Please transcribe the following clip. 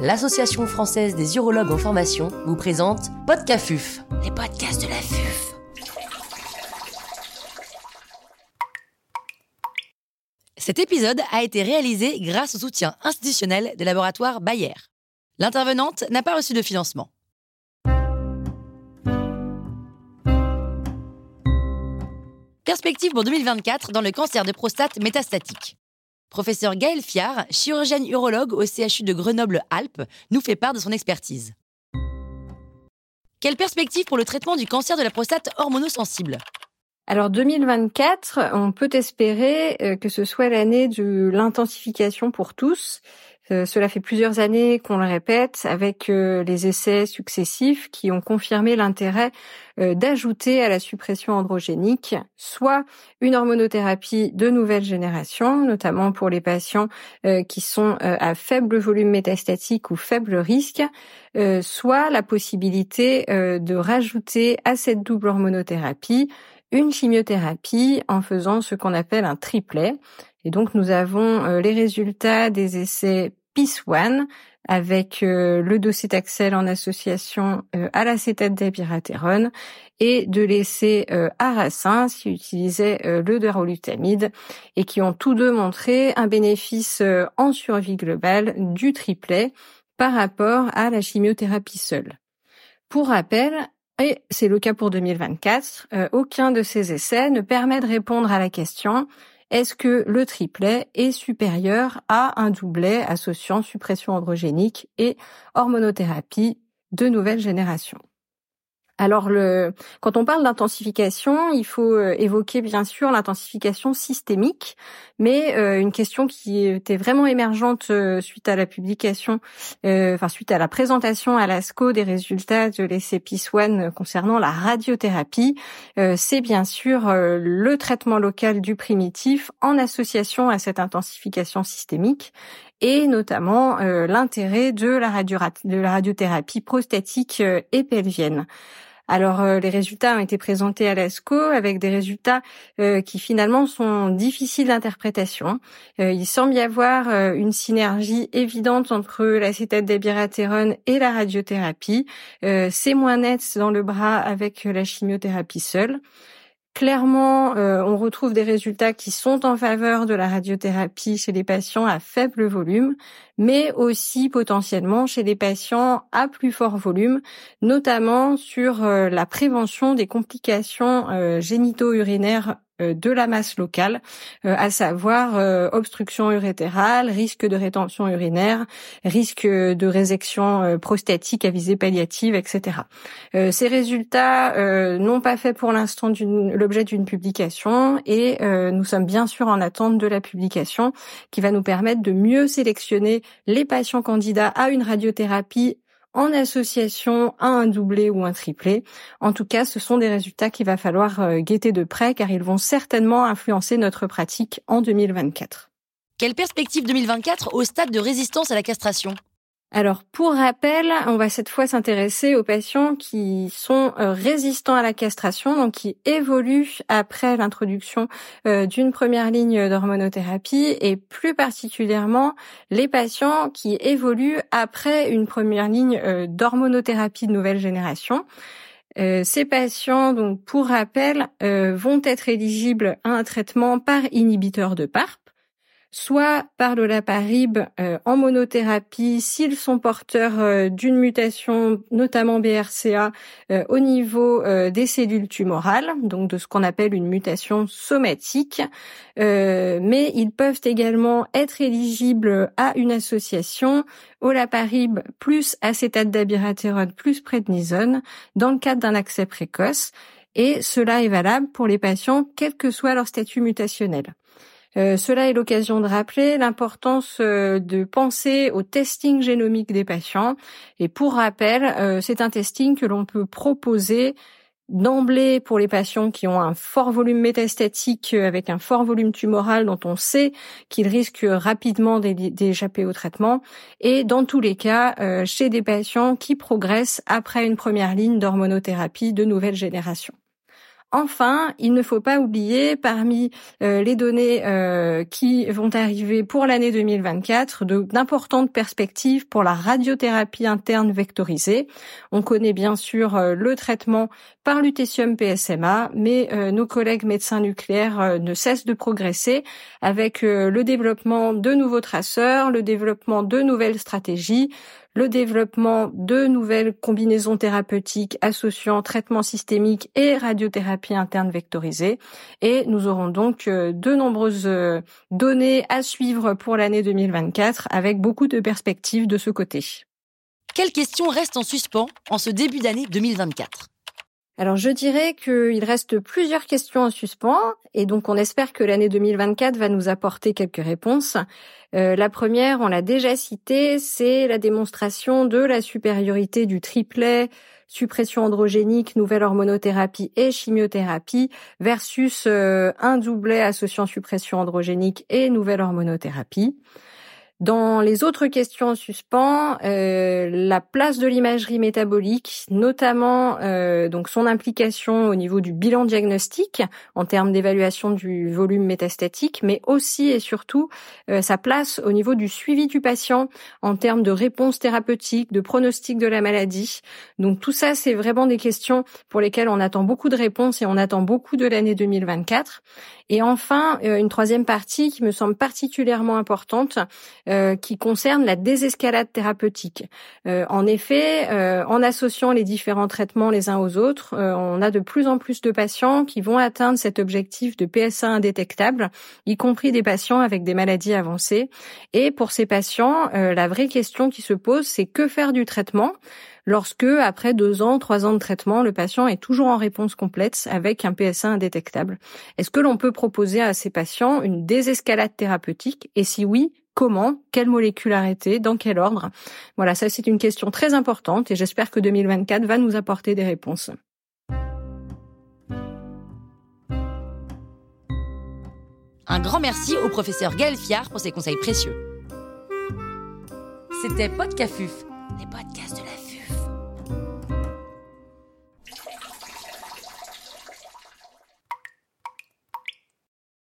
l'Association française des urologues en formation, vous présente Podcafuf, les podcasts de la FUF. Cet épisode a été réalisé grâce au soutien institutionnel des laboratoires Bayer. L'intervenante n'a pas reçu de financement. Perspective pour 2024 dans le cancer de prostate métastatique. Professeur Gaël Fiard, chirurgienne urologue au CHU de Grenoble-Alpes, nous fait part de son expertise. Quelle perspective pour le traitement du cancer de la prostate hormonosensible? Alors 2024, on peut espérer euh, que ce soit l'année de l'intensification pour tous euh, cela fait plusieurs années qu'on le répète avec euh, les essais successifs qui ont confirmé l'intérêt euh, d'ajouter à la suppression androgénique soit une hormonothérapie de nouvelle génération, notamment pour les patients qui sont à faible volume métastatique ou faible risque, soit la possibilité de rajouter à cette double hormonothérapie une chimiothérapie en faisant ce qu'on appelle un triplet. Et donc nous avons les résultats des essais PIS One avec euh, le docétaxel en association euh, à l'acétate d'abiraterone et de l'essai euh, Aracin qui utilisait euh, le et qui ont tous deux montré un bénéfice en survie globale du triplet par rapport à la chimiothérapie seule. Pour rappel, et c'est le cas pour 2024, aucun de ces essais ne permet de répondre à la question est-ce que le triplet est supérieur à un doublet associant suppression androgénique et hormonothérapie de nouvelle génération? Alors, quand on parle d'intensification, il faut euh, évoquer bien sûr l'intensification systémique, mais euh, une question qui était vraiment émergente euh, suite à la publication, enfin suite à la présentation à l'ASCO des résultats de l'essai PIS-1 concernant la radiothérapie, c'est bien sûr le traitement local du primitif en association à cette intensification systémique et notamment l'intérêt de la radiothérapie prostatique et pelvienne. Alors euh, les résultats ont été présentés à l'ESCO avec des résultats euh, qui finalement sont difficiles d'interprétation. Euh, il semble y avoir une synergie évidente entre l'acétate d'abiraterone et la radiothérapie. C'est moins net dans le bras avec la chimiothérapie seule. Clairement, euh, on retrouve des résultats qui sont en faveur de la radiothérapie chez les patients à faible volume, mais aussi potentiellement chez les patients à plus fort volume, notamment sur euh, la prévention des complications euh, génito-urinaires de la masse locale, euh, à savoir euh, obstruction urétérale, risque de rétention urinaire, risque de résection prostatique à visée palliative, etc. Ces résultats n'ont pas fait pour l'instant l'objet d'une publication et nous sommes bien sûr en attente de la publication qui va nous permettre de mieux sélectionner les patients candidats à une radiothérapie en association à un doublé ou un triplé. En tout cas, ce sont des résultats qu'il va falloir euh, guetter de près car ils vont certainement influencer notre pratique en 2024. Quelle perspective 2024 au stade de résistance à la castration? Alors, pour rappel, on va cette fois s'intéresser aux patients qui sont euh, résistants à la castration, donc qui évoluent après l'introduction euh, d'une première ligne d'hormonothérapie, et plus particulièrement les patients qui évoluent après une première ligne euh, d'hormonothérapie de nouvelle génération. ces patients, donc pour rappel, vont être éligibles à un traitement par inhibiteur de PARP soit par l'olaparib euh, en monothérapie s'ils sont porteurs euh, d'une mutation, notamment BRCA, euh, au niveau des cellules tumorales, donc de ce qu'on appelle une mutation somatique. mais ils peuvent également être éligibles à une association olaparib plus acétate d'abiraterone plus prednisone dans le cadre d'un accès précoce. Et cela est valable pour les patients, quel que soit leur statut mutationnel. Euh, cela est l'occasion de rappeler l'importance euh, de penser au testing génomique des patients. Et pour rappel, euh, c'est un testing que l'on peut proposer d'emblée pour les patients qui ont un fort volume métastatique avec un fort volume tumoral dont on sait qu'ils risquent rapidement d'échapper au traitement et dans tous les cas chez des patients qui progressent après une première ligne d'hormonothérapie de nouvelle génération. Enfin, il ne faut pas oublier parmi euh, les données euh, qui vont arriver pour l'année 2024 d'importantes perspectives pour la radiothérapie interne vectorisée. On connaît bien sûr euh, le traitement par lutetium PSMA, mais nos collègues médecins nucléaires ne cessent de progresser avec le développement de nouveaux traceurs, le développement de nouvelles stratégies, le développement de nouvelles combinaisons thérapeutiques associant traitement systémique et radiothérapie interne vectorisée. Et nous aurons donc euh, de nombreuses euh, données à suivre pour l'année 2024 avec beaucoup de perspectives de ce côté. Quelles questions restent en suspens en ce début d'année 2024 alors je dirais qu'il reste plusieurs questions en suspens et donc on espère que l'année 2024 va nous apporter quelques réponses. Euh, la première, on l'a déjà citée, c'est la démonstration de la supériorité du triplet suppression androgénique, nouvelle hormonothérapie et chimiothérapie versus euh, un doublet associant suppression androgénique et nouvelle hormonothérapie. Dans les autres questions en suspens, euh, la place de l'imagerie métabolique, notamment euh, donc son implication au niveau du bilan diagnostique en termes d'évaluation du volume métastatique, mais aussi et surtout euh, sa place au niveau du suivi du patient en termes de réponse thérapeutique, de pronostic de la maladie. Donc tout ça, c'est vraiment des questions pour lesquelles on attend beaucoup de réponses et on attend beaucoup de l'année 2024. Et enfin, une troisième partie qui me semble particulièrement importante euh, qui concerne la désescalade thérapeutique. Euh, en effet, euh, en associant les différents traitements les uns aux autres, on a de plus en plus de patients qui vont atteindre cet objectif de PSA indétectable, y compris des patients avec des maladies avancées. Et pour ces patients, la vraie question qui se pose, c'est que faire du traitement? Lorsque, après deux ans, trois ans de traitement, le patient est toujours en réponse complète avec un PSA indétectable. Est-ce que l'on peut proposer à ces patients une désescalade thérapeutique? Et si oui, comment, quelle molécule arrêter, dans quel ordre? Voilà, ça c'est une question très importante et j'espère que 2024 va nous apporter des réponses. Un grand merci au professeur Gaël pour ses conseils précieux. C'était Podcafuf, les podcasts de la